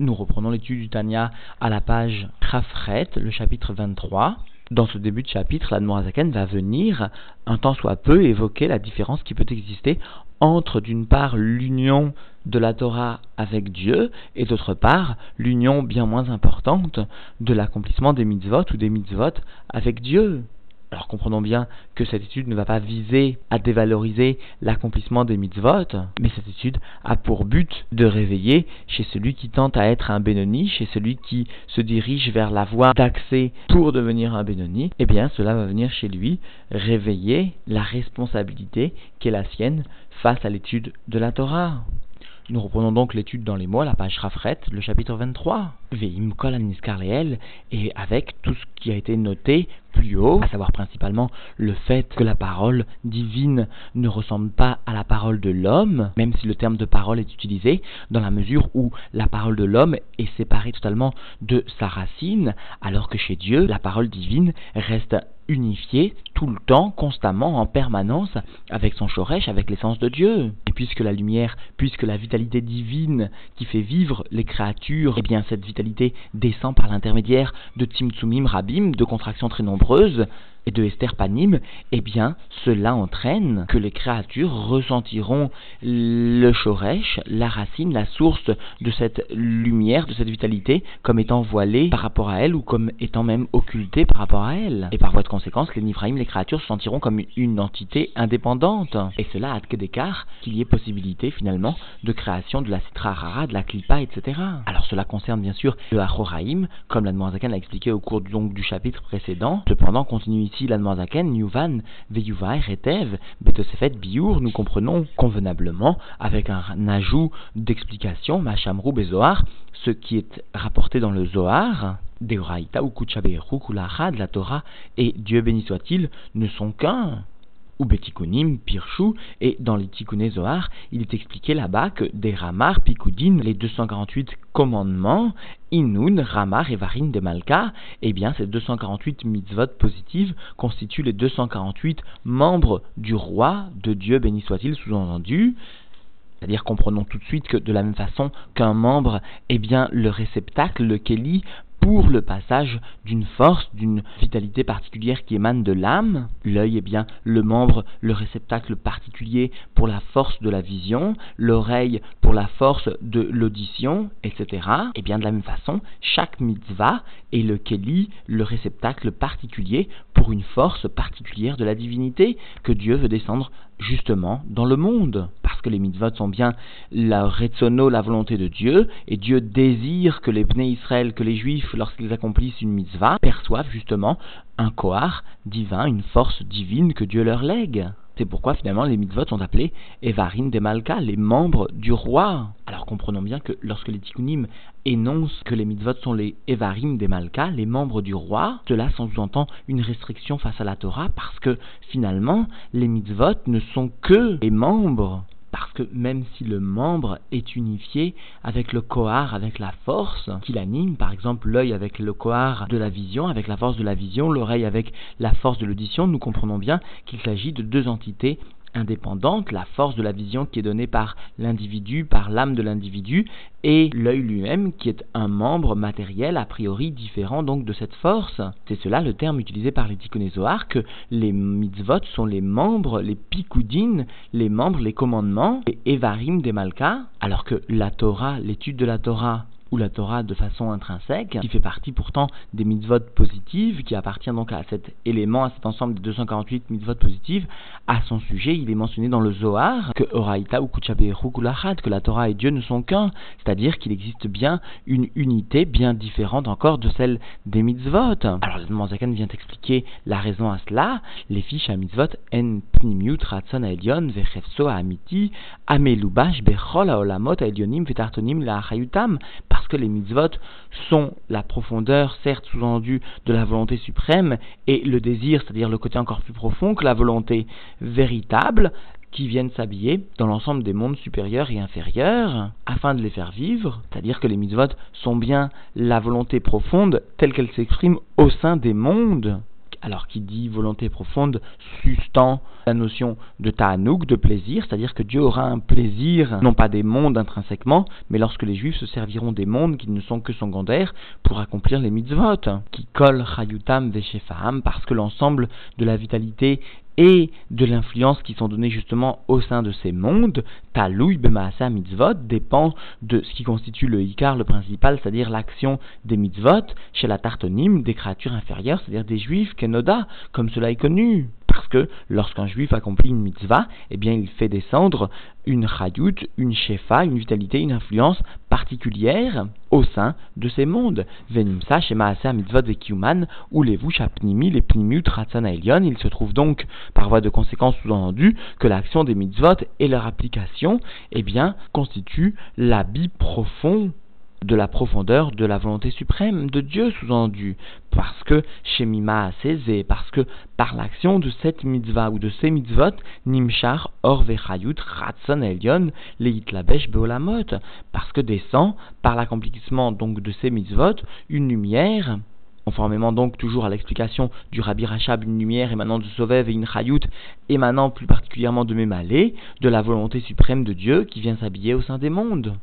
Nous reprenons l'étude du Tanya à la page Krafret, le chapitre 23. Dans ce début de chapitre, la Noazaken va venir, un temps soit peu, évoquer la différence qui peut exister entre, d'une part, l'union de la Torah avec Dieu, et d'autre part, l'union bien moins importante de l'accomplissement des mitzvot ou des mitzvot avec Dieu. Alors comprenons bien que cette étude ne va pas viser à dévaloriser l'accomplissement des mitzvot, mais cette étude a pour but de réveiller chez celui qui tente à être un Benoni, chez celui qui se dirige vers la voie d'accès pour devenir un Benoni, eh bien cela va venir chez lui réveiller la responsabilité qui est la sienne face à l'étude de la Torah. Nous reprenons donc l'étude dans les mots, la page Rafret, le chapitre 23. Veim kol et avec tout ce qui a été noté plus haut, à savoir principalement le fait que la parole divine ne ressemble pas à la parole de l'homme, même si le terme de parole est utilisé, dans la mesure où la parole de l'homme est séparée totalement de sa racine, alors que chez Dieu, la parole divine reste unifié tout le temps, constamment, en permanence, avec son Shoresh, avec l'essence de Dieu. Et puisque la lumière, puisque la vitalité divine qui fait vivre les créatures, eh bien cette vitalité descend par l'intermédiaire de Tzimtzumim Rabim, de contractions très nombreuses, et de Esther Panim, eh bien, cela entraîne que les créatures ressentiront le Shoresh, la racine, la source de cette lumière, de cette vitalité, comme étant voilée par rapport à elle ou comme étant même occultée par rapport à elle. Et par voie de conséquence, les Nifraïm, les créatures, se sentiront comme une entité indépendante. Et cela que d'écart qu'il y ait possibilité finalement de création de la Citra Rara, de la Klipa, etc. Alors cela concerne bien sûr le Achoraïm, comme la l'a expliqué au cours donc, du chapitre précédent. Cependant, continue ici Biour, nous comprenons convenablement, avec un ajout d'explication, Machamrou, Bezoar, ce qui est rapporté dans le Zohar, Deoraita ou Kuchaberu, de la Torah, et Dieu béni soit-il, ne sont qu'un ou Betikunim, Pirchou, et dans les Tikkuné Zohar, il est expliqué là-bas que des Ramar, Pikudin, les 248 commandements, Inun, Ramar et Varin de Malka, eh bien ces 248 mitzvot positives constituent les 248 membres du roi de Dieu, béni soit-il, sous-entendu, c'est-à-dire comprenons tout de suite que de la même façon qu'un membre est bien le réceptacle, le keli, pour le passage d'une force, d'une vitalité particulière qui émane de l'âme. L'œil est bien le membre, le réceptacle particulier pour la force de la vision, l'oreille pour la force de l'audition, etc. Et bien de la même façon, chaque mitzvah est le keli, le réceptacle particulier pour une force particulière de la divinité que Dieu veut descendre justement dans le monde. Parce que les mitzvot sont bien la retsono, la volonté de Dieu, et Dieu désire que les Bnei Israël, que les Juifs, lorsqu'ils accomplissent une mitzvah, perçoivent justement un kohar divin, une force divine que Dieu leur lègue. C'est pourquoi finalement les mitzvot sont appelés Evarim de Malka, les membres du roi. Alors comprenons bien que lorsque les tikkunim énoncent que les mitzvot sont les Evarim des Malka, les membres du roi, cela sous-entend une restriction face à la Torah parce que finalement les mitzvot ne sont que les membres parce que même si le membre est unifié avec le kohar, avec la force qui l'anime, par exemple l'œil avec le kohar de la vision, avec la force de la vision, l'oreille avec la force de l'audition, nous comprenons bien qu'il s'agit de deux entités indépendante, la force de la vision qui est donnée par l'individu, par l'âme de l'individu, et l'œil lui-même qui est un membre matériel a priori différent donc de cette force. C'est cela le terme utilisé par les Tikkunézoar, que les mitzvot sont les membres, les pikoudines, les membres, les commandements, les evarim des malkas, alors que la Torah, l'étude de la Torah, ou la Torah de façon intrinsèque, qui fait partie pourtant des mitzvot positives, qui appartient donc à cet élément, à cet ensemble de 248 mitzvot positives, à son sujet, il est mentionné dans le Zohar que Oraita ou que la Torah et Dieu ne sont qu'un, c'est-à-dire qu'il existe bien une unité bien différente encore de celle des mitzvot. Alors le Manzakan vient expliquer la raison à cela, les fiches à mitzvot en pnimiut ratson aelion amiti amelubash bechol aolamot aelionim vetartonim la parce que les mitzvot sont la profondeur, certes sous-entendue, de la volonté suprême, et le désir, c'est-à-dire le côté encore plus profond que la volonté véritable, qui viennent s'habiller dans l'ensemble des mondes supérieurs et inférieurs, afin de les faire vivre, c'est-à-dire que les mitzvot sont bien la volonté profonde telle qu'elle s'exprime au sein des mondes, Alors qui dit volonté profonde sustend la notion de ta'anouk, de plaisir, c'est-à-dire que Dieu aura un plaisir, non pas des mondes intrinsèquement, mais lorsque les Juifs se serviront des mondes qui ne sont que secondaires pour accomplir les mitzvot, qui collent chayutam veshefaam, parce que l'ensemble de la vitalité et de l'influence qui sont données justement au sein de ces mondes, Talouy Bemaasa Mitzvot dépend de ce qui constitue le Icar, le principal, c'est-à-dire l'action des mitzvot chez la tartonime des créatures inférieures, c'est-à-dire des juifs, Kenoda, comme cela est connu. Parce que lorsqu'un juif accomplit une mitzvah, eh il fait descendre une chayut, une shefa, une vitalité, une influence particulière au sein de ces mondes. Venimsa, Shema Mitzvot Vekiuman, ou les Vushapnimi, les Pnimut Ratzana Il se trouve donc, par voie de conséquence sous-entendu, que l'action des mitzvot et leur application, eh constituent l'habit profond de la profondeur de la volonté suprême de Dieu sous-entendu, parce que Shemima Aseze, parce que par l'action de cette mitzvah ou de ces mitzvot, Nimshar Or Vechayut Ratson Elion Leitlabesh Beolamot, parce que descend par l'accomplissement donc de ces mitzvot une lumière conformément donc toujours à l'explication du Rabbi Rachab, une lumière émanant de Sovev et une Chayut, émanant plus particulièrement de Mémalé, de la volonté suprême de Dieu qui vient s'habiller au sein des mondes.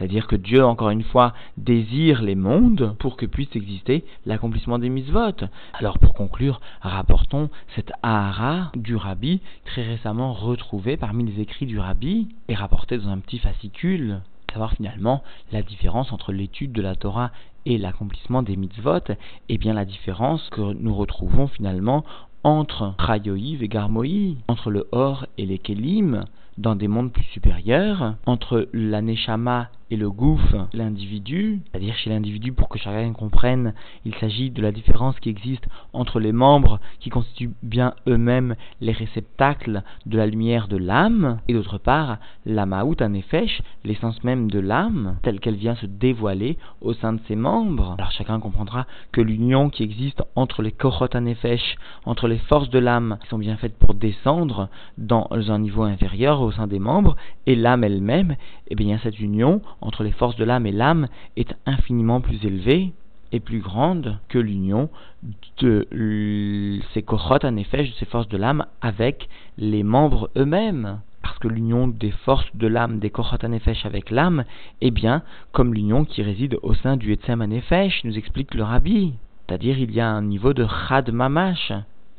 C'est-à-dire que Dieu, encore une fois, désire les mondes pour que puisse exister l'accomplissement des mitzvot. Alors pour conclure, rapportons cette Ahara du Rabbi, très récemment retrouvé parmi les écrits du Rabbi et rapporté dans un petit fascicule savoir finalement la différence entre l'étude de la Torah et l'accomplissement des mitzvot, et bien la différence que nous retrouvons finalement entre Chayoï et Garmoï, entre le Or et les Kelim, dans des mondes plus supérieurs, entre la Neshama et le gouffre, l'individu, c'est-à-dire chez l'individu, pour que chacun comprenne, il s'agit de la différence qui existe entre les membres qui constituent bien eux-mêmes les réceptacles de la lumière de l'âme, et d'autre part, la maout anefesh, l'essence même de l'âme, telle qu'elle vient se dévoiler au sein de ses membres. Alors chacun comprendra que l'union qui existe entre les korot anefesh, entre les forces de l'âme, qui sont bien faites pour descendre dans un niveau inférieur au sein des membres, et l'âme elle-même, et eh bien cette union entre les forces de l'âme et l'âme est infiniment plus élevée et plus grande que l'union de ces kochot en effet, de ces forces de l'âme avec les membres eux-mêmes. Parce que l'union des forces de l'âme, des kochot anefesh avec l'âme, est bien comme l'union qui réside au sein du etzem anefesh, nous explique le rabbi. C'est-à-dire il y a un niveau de chad mamash.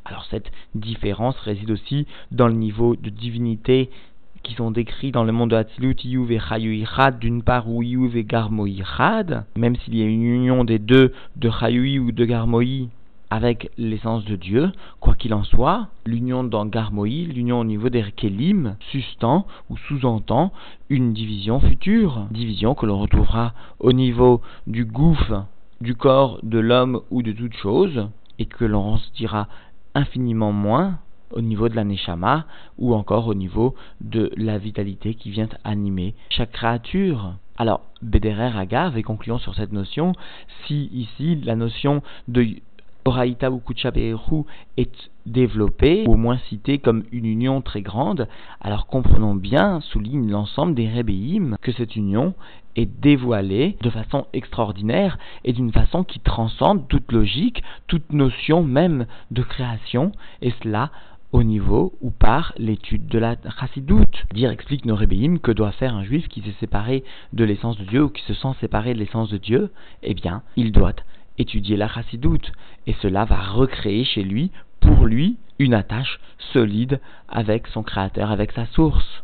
Alors cette différence réside aussi dans le niveau de divinité qui sont décrits dans le monde de Hatzilut, Iyuv et Chayuichad, d'une part, ou Iyuv et Garmoïchad, même s'il y a une union des deux, de Chayui ou de Garmoï, avec l'essence de Dieu, quoi qu'il en soit, l'union dans Garmoï, l'union au niveau des Kelim, sustend ou sous-entend une division future, division que l'on retrouvera au niveau du gouffre du corps de l'homme ou de toute chose, et que l'on se dira infiniment moins au niveau de la neshama ou encore au niveau de la vitalité qui vient animer chaque créature. Alors, Bederer Agav, et concluons sur cette notion, si ici la notion de Oraïta ou Kuchaberu est développée, ou au moins citée comme une union très grande, alors comprenons bien, souligne l'ensemble des Rebbeim, que cette union est dévoilée de façon extraordinaire et d'une façon qui transcende toute logique, toute notion même de création, et cela au niveau ou par l'étude de la chassidoute. Dire explique nos rébéim que doit faire un juif qui s'est séparé de l'essence de Dieu ou qui se sent séparé de l'essence de Dieu Eh bien, il doit étudier la chassidoute et cela va recréer chez lui, pour lui, une attache solide avec son créateur, avec sa source.